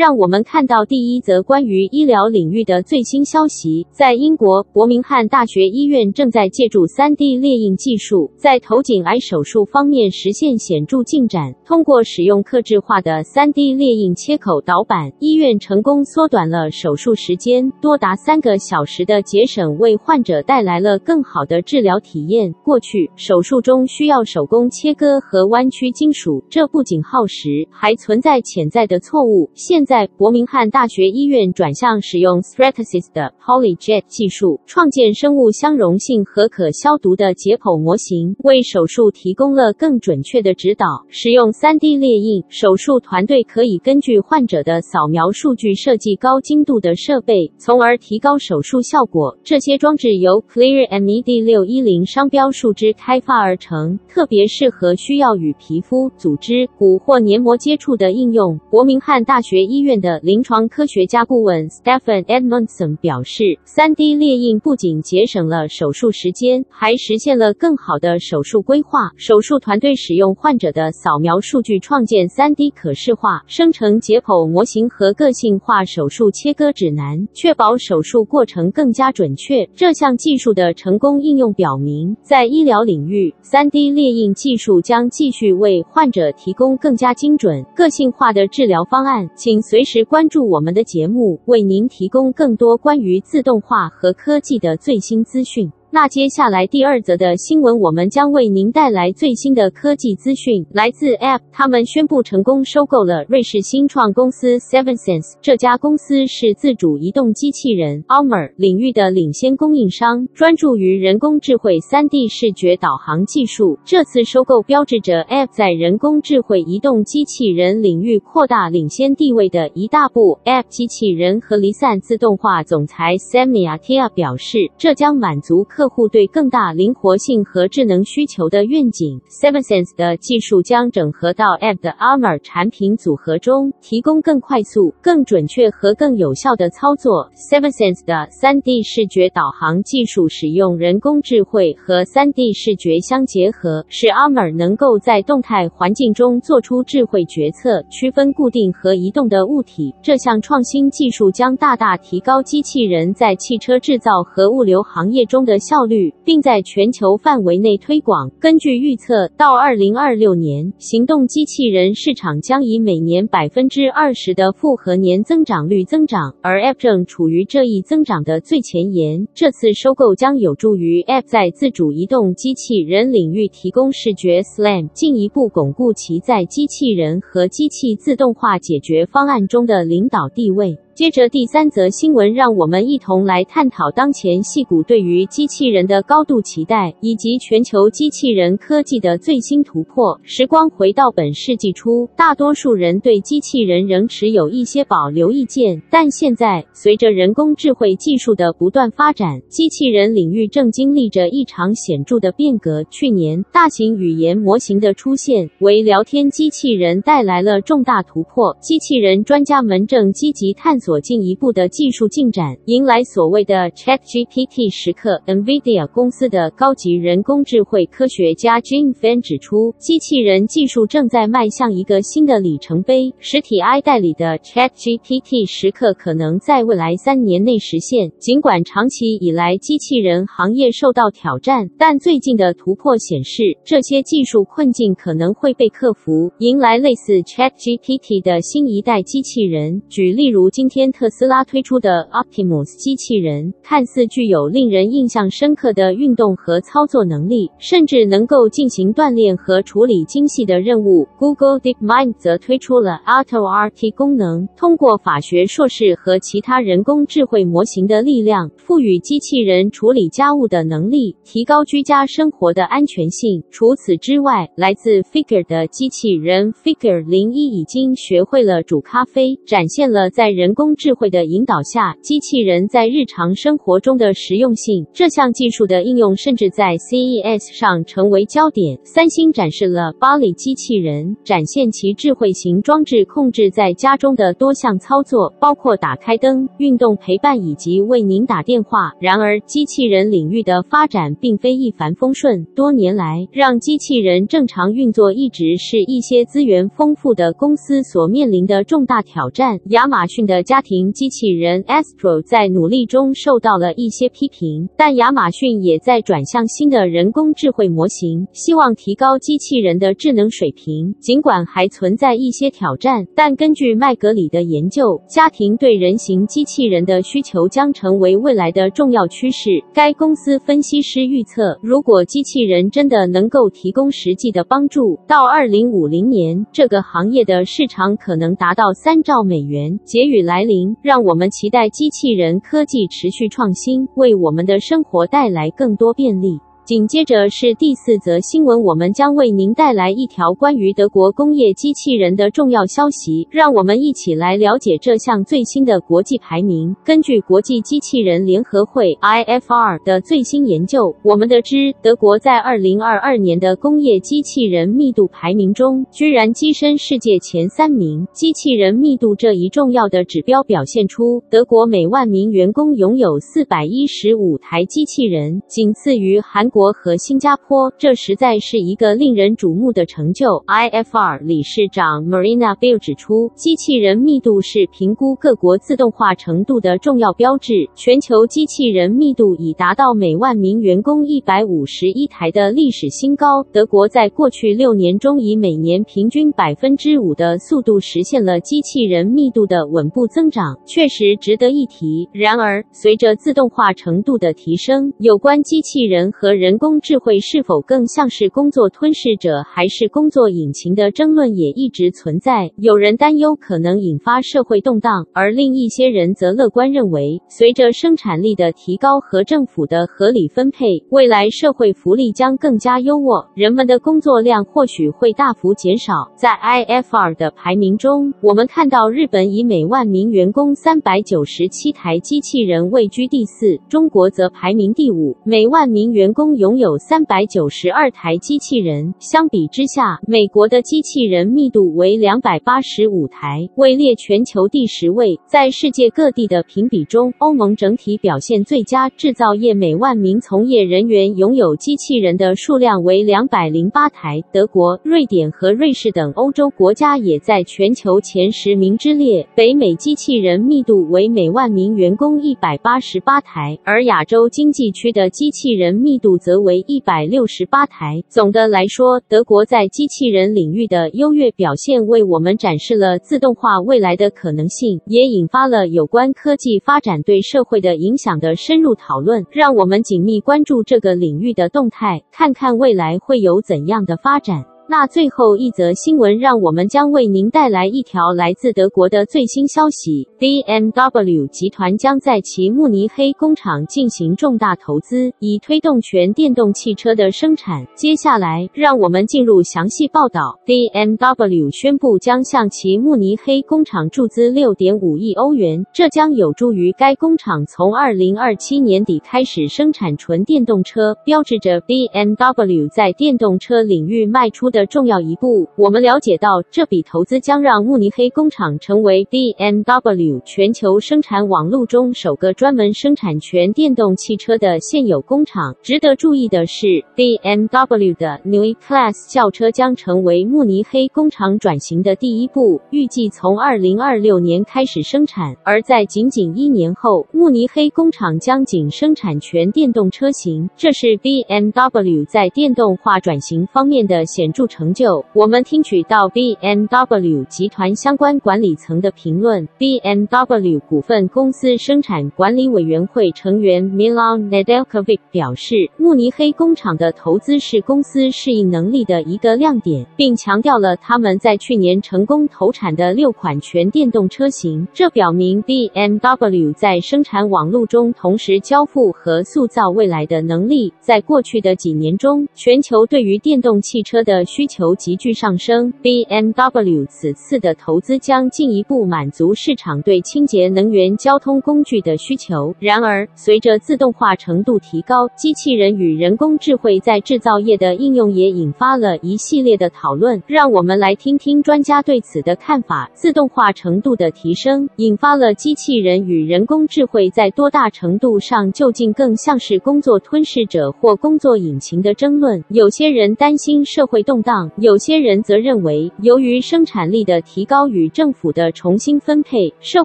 让我们看到第一则关于医疗领域的最新消息。在英国，伯明翰大学医院正在借助 3D 列印技术，在头颈癌手术方面实现显著进展。通过使用客制化的 3D 列印切口导板，医院成功缩短了手术时间，多达三个小时的节省，为患者带来了更好的治疗体验。过去，手术中需要手工切割和弯曲金属，这不仅耗时，还存在潜在的错误。现在在伯明翰大学医院转向使用 Stratasys 的 PolyJet 技术，创建生物相容性和可消毒的解剖模型，为手术提供了更准确的指导。使用 3D 列印，手术团队可以根据患者的扫描数据设计高精度的设备，从而提高手术效果。这些装置由 ClearMed 六一零商标树脂开发而成，特别适合需要与皮肤、组织、骨或黏膜接触的应用。伯明翰大学医院的临床科学家顾问 Stephen Edmondson 表示，3D 列印不仅节省了手术时间，还实现了更好的手术规划。手术团队使用患者的扫描数据创建 3D 可视化、生成解剖模型和个性化手术切割指南，确保手术过程更加准确。这项技术的成功应用表明，在医疗领域，3D 列印技术将继续为患者提供更加精准、个性化的治疗方案。请。随时关注我们的节目，为您提供更多关于自动化和科技的最新资讯。那接下来第二则的新闻，我们将为您带来最新的科技资讯，来自 App，他们宣布成功收购了瑞士新创公司 Sevensense。这家公司是自主移动机器人 Armor 领域的领先供应商，专注于人工智慧 3D 视觉导航技术。这次收购标志着 App 在人工智慧移动机器人领域扩大领先地位的一大步。App 机器人和离散自动化总裁 Samia Tia 表示，这将满足科客户对更大灵活性和智能需求的愿景，Sevensense 的技术将整合到 App 的 Armor 产品组合中，提供更快速、更准确和更有效的操作。Sevensense 的 3D 视觉导航技术使用人工智慧和 3D 视觉相结合，使 Armor 能够在动态环境中做出智慧决策，区分固定和移动的物体。这项创新技术将大大提高机器人在汽车制造和物流行业中的效率，并在全球范围内推广。根据预测，到二零二六年，行动机器人市场将以每年百分之二十的复合年增长率增长，而 App 正处于这一增长的最前沿。这次收购将有助于 App 在自主移动机器人领域提供视觉 SLAM，进一步巩固其在机器人和机器自动化解决方案中的领导地位。接着第三则新闻，让我们一同来探讨当前矽谷对于机器人的高度期待，以及全球机器人科技的最新突破。时光回到本世纪初，大多数人对机器人仍持有一些保留意见，但现在随着人工智慧技术的不断发展，机器人领域正经历着一场显著的变革。去年，大型语言模型的出现为聊天机器人带来了重大突破。机器人专家们正积极探索。所进一步的技术进展，迎来所谓的 ChatGPT 时刻。NVIDIA 公司的高级人工智慧科学家 Jing Fan 指出，机器人技术正在迈向一个新的里程碑。实体 i 代理的 ChatGPT 时刻可能在未来三年内实现。尽管长期以来机器人行业受到挑战，但最近的突破显示，这些技术困境可能会被克服，迎来类似 ChatGPT 的新一代机器人。举例如今天。特斯拉推出的 Optimus 机器人看似具有令人印象深刻的运动和操作能力，甚至能够进行锻炼和处理精细的任务。Google DeepMind 则推出了 AutoRT 功能，通过法学硕士和其他人工智慧模型的力量，赋予机器人处理家务的能力，提高居家生活的安全性。除此之外，来自 Figure 的机器人 Figure 01已经学会了煮咖啡，展现了在人工智慧的引导下，机器人在日常生活中的实用性。这项技术的应用甚至在 CES 上成为焦点。三星展示了 Bali 机器人，展现其智慧型装置控制在家中的多项操作，包括打开灯、运动陪伴以及为您打电话。然而，机器人领域的发展并非一帆风顺。多年来，让机器人正常运作一直是一些资源丰富的公司所面临的重大挑战。亚马逊的家庭机器人 Astro 在努力中受到了一些批评，但亚马逊也在转向新的人工智慧模型，希望提高机器人的智能水平。尽管还存在一些挑战，但根据麦格里的研究，家庭对人形机器人的需求将成为未来的重要趋势。该公司分析师预测，如果机器人真的能够提供实际的帮助，到二零五零年，这个行业的市场可能达到三兆美元。结语来来临，让我们期待机器人科技持续创新，为我们的生活带来更多便利。紧接着是第四则新闻，我们将为您带来一条关于德国工业机器人的重要消息。让我们一起来了解这项最新的国际排名。根据国际机器人联合会 （IFR） 的最新研究，我们得知德国在2022年的工业机器人密度排名中，居然跻身世界前三名。机器人密度这一重要的指标表现出，德国每万名员工拥有415台机器人，仅次于韩国。国和新加坡，这实在是一个令人瞩目的成就。IFR 理事长 Marina Bill 指出，机器人密度是评估各国自动化程度的重要标志。全球机器人密度已达到每万名员工一百五十一台的历史新高。德国在过去六年中以每年平均百分之五的速度实现了机器人密度的稳步增长，确实值得一提。然而，随着自动化程度的提升，有关机器人和人人工智慧是否更像是工作吞噬者，还是工作引擎的争论也一直存在。有人担忧可能引发社会动荡，而另一些人则乐观认为，随着生产力的提高和政府的合理分配，未来社会福利将更加优渥，人们的工作量或许会大幅减少。在 IFR 的排名中，我们看到日本以每万名员工三百九十七台机器人位居第四，中国则排名第五，每万名员工。拥有三百九十二台机器人，相比之下，美国的机器人密度为两百八十五台，位列全球第十位。在世界各地的评比中，欧盟整体表现最佳，制造业每万名从业人员拥有机器人的数量为两百零八台。德国、瑞典和瑞士等欧洲国家也在全球前十名之列。北美机器人密度为每万名员工一百八十八台，而亚洲经济区的机器人密度则为一百六十八台。总的来说，德国在机器人领域的优越表现，为我们展示了自动化未来的可能性，也引发了有关科技发展对社会的影响的深入讨论。让我们紧密关注这个领域的动态，看看未来会有怎样的发展。那最后一则新闻，让我们将为您带来一条来自德国的最新消息：BMW 集团将在其慕尼黑工厂进行重大投资，以推动全电动汽车的生产。接下来，让我们进入详细报道。BMW 宣布将向其慕尼黑工厂注资六点五亿欧元，这将有助于该工厂从二零二七年底开始生产纯电动车，标志着 BMW 在电动车领域迈出的的重要一步，我们了解到这笔投资将让慕尼黑工厂成为 BMW 全球生产网络中首个专门生产全电动汽车的现有工厂。值得注意的是，BMW 的 Neue Klasse 轿车将成为慕尼黑工厂转型的第一步，预计从2026年开始生产。而在仅仅一年后，慕尼黑工厂将仅生产全电动车型，这是 BMW 在电动化转型方面的显著成就。我们听取到 BMW 集团相关管理层的评论。BMW 股份公司生产管理委员会成员 Milan Nedeljkovic 表示，慕尼黑工厂的投资是公司适应能力的一个亮点，并强调了他们在去年成功投产的六款全电动车型。这表明 BMW 在生产网络中同时交付和塑造未来的能力。在过去的几年中，全球对于电动汽车的需需求急剧上升，BMW 此次的投资将进一步满足市场对清洁能源交通工具的需求。然而，随着自动化程度提高，机器人与人工智慧在制造业的应用也引发了一系列的讨论。让我们来听听专家对此的看法。自动化程度的提升，引发了机器人与人工智慧在多大程度上究竟更像是工作吞噬者或工作引擎的争论。有些人担心社会动当，有些人则认为，由于生产力的提高与政府的重新分配，社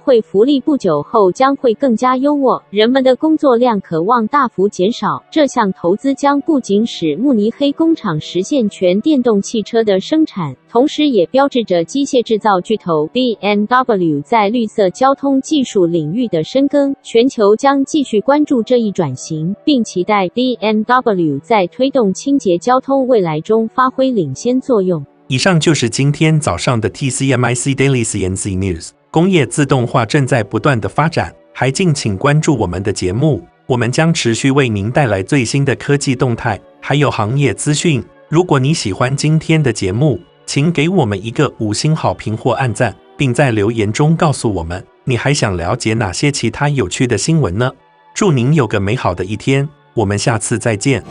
会福利不久后将会更加优渥，人们的工作量渴望大幅减少。这项投资将不仅使慕尼黑工厂实现全电动汽车的生产，同时也标志着机械制造巨头 BMW 在绿色交通技术领域的深耕。全球将继续关注这一转型，并期待 BMW 在推动清洁交通未来中发挥领先作用。以上就是今天早上的 TCMIC Daily CNC News。工业自动化正在不断的发展，还敬请关注我们的节目，我们将持续为您带来最新的科技动态，还有行业资讯。如果你喜欢今天的节目，请给我们一个五星好评或按赞，并在留言中告诉我们你还想了解哪些其他有趣的新闻呢？祝您有个美好的一天，我们下次再见。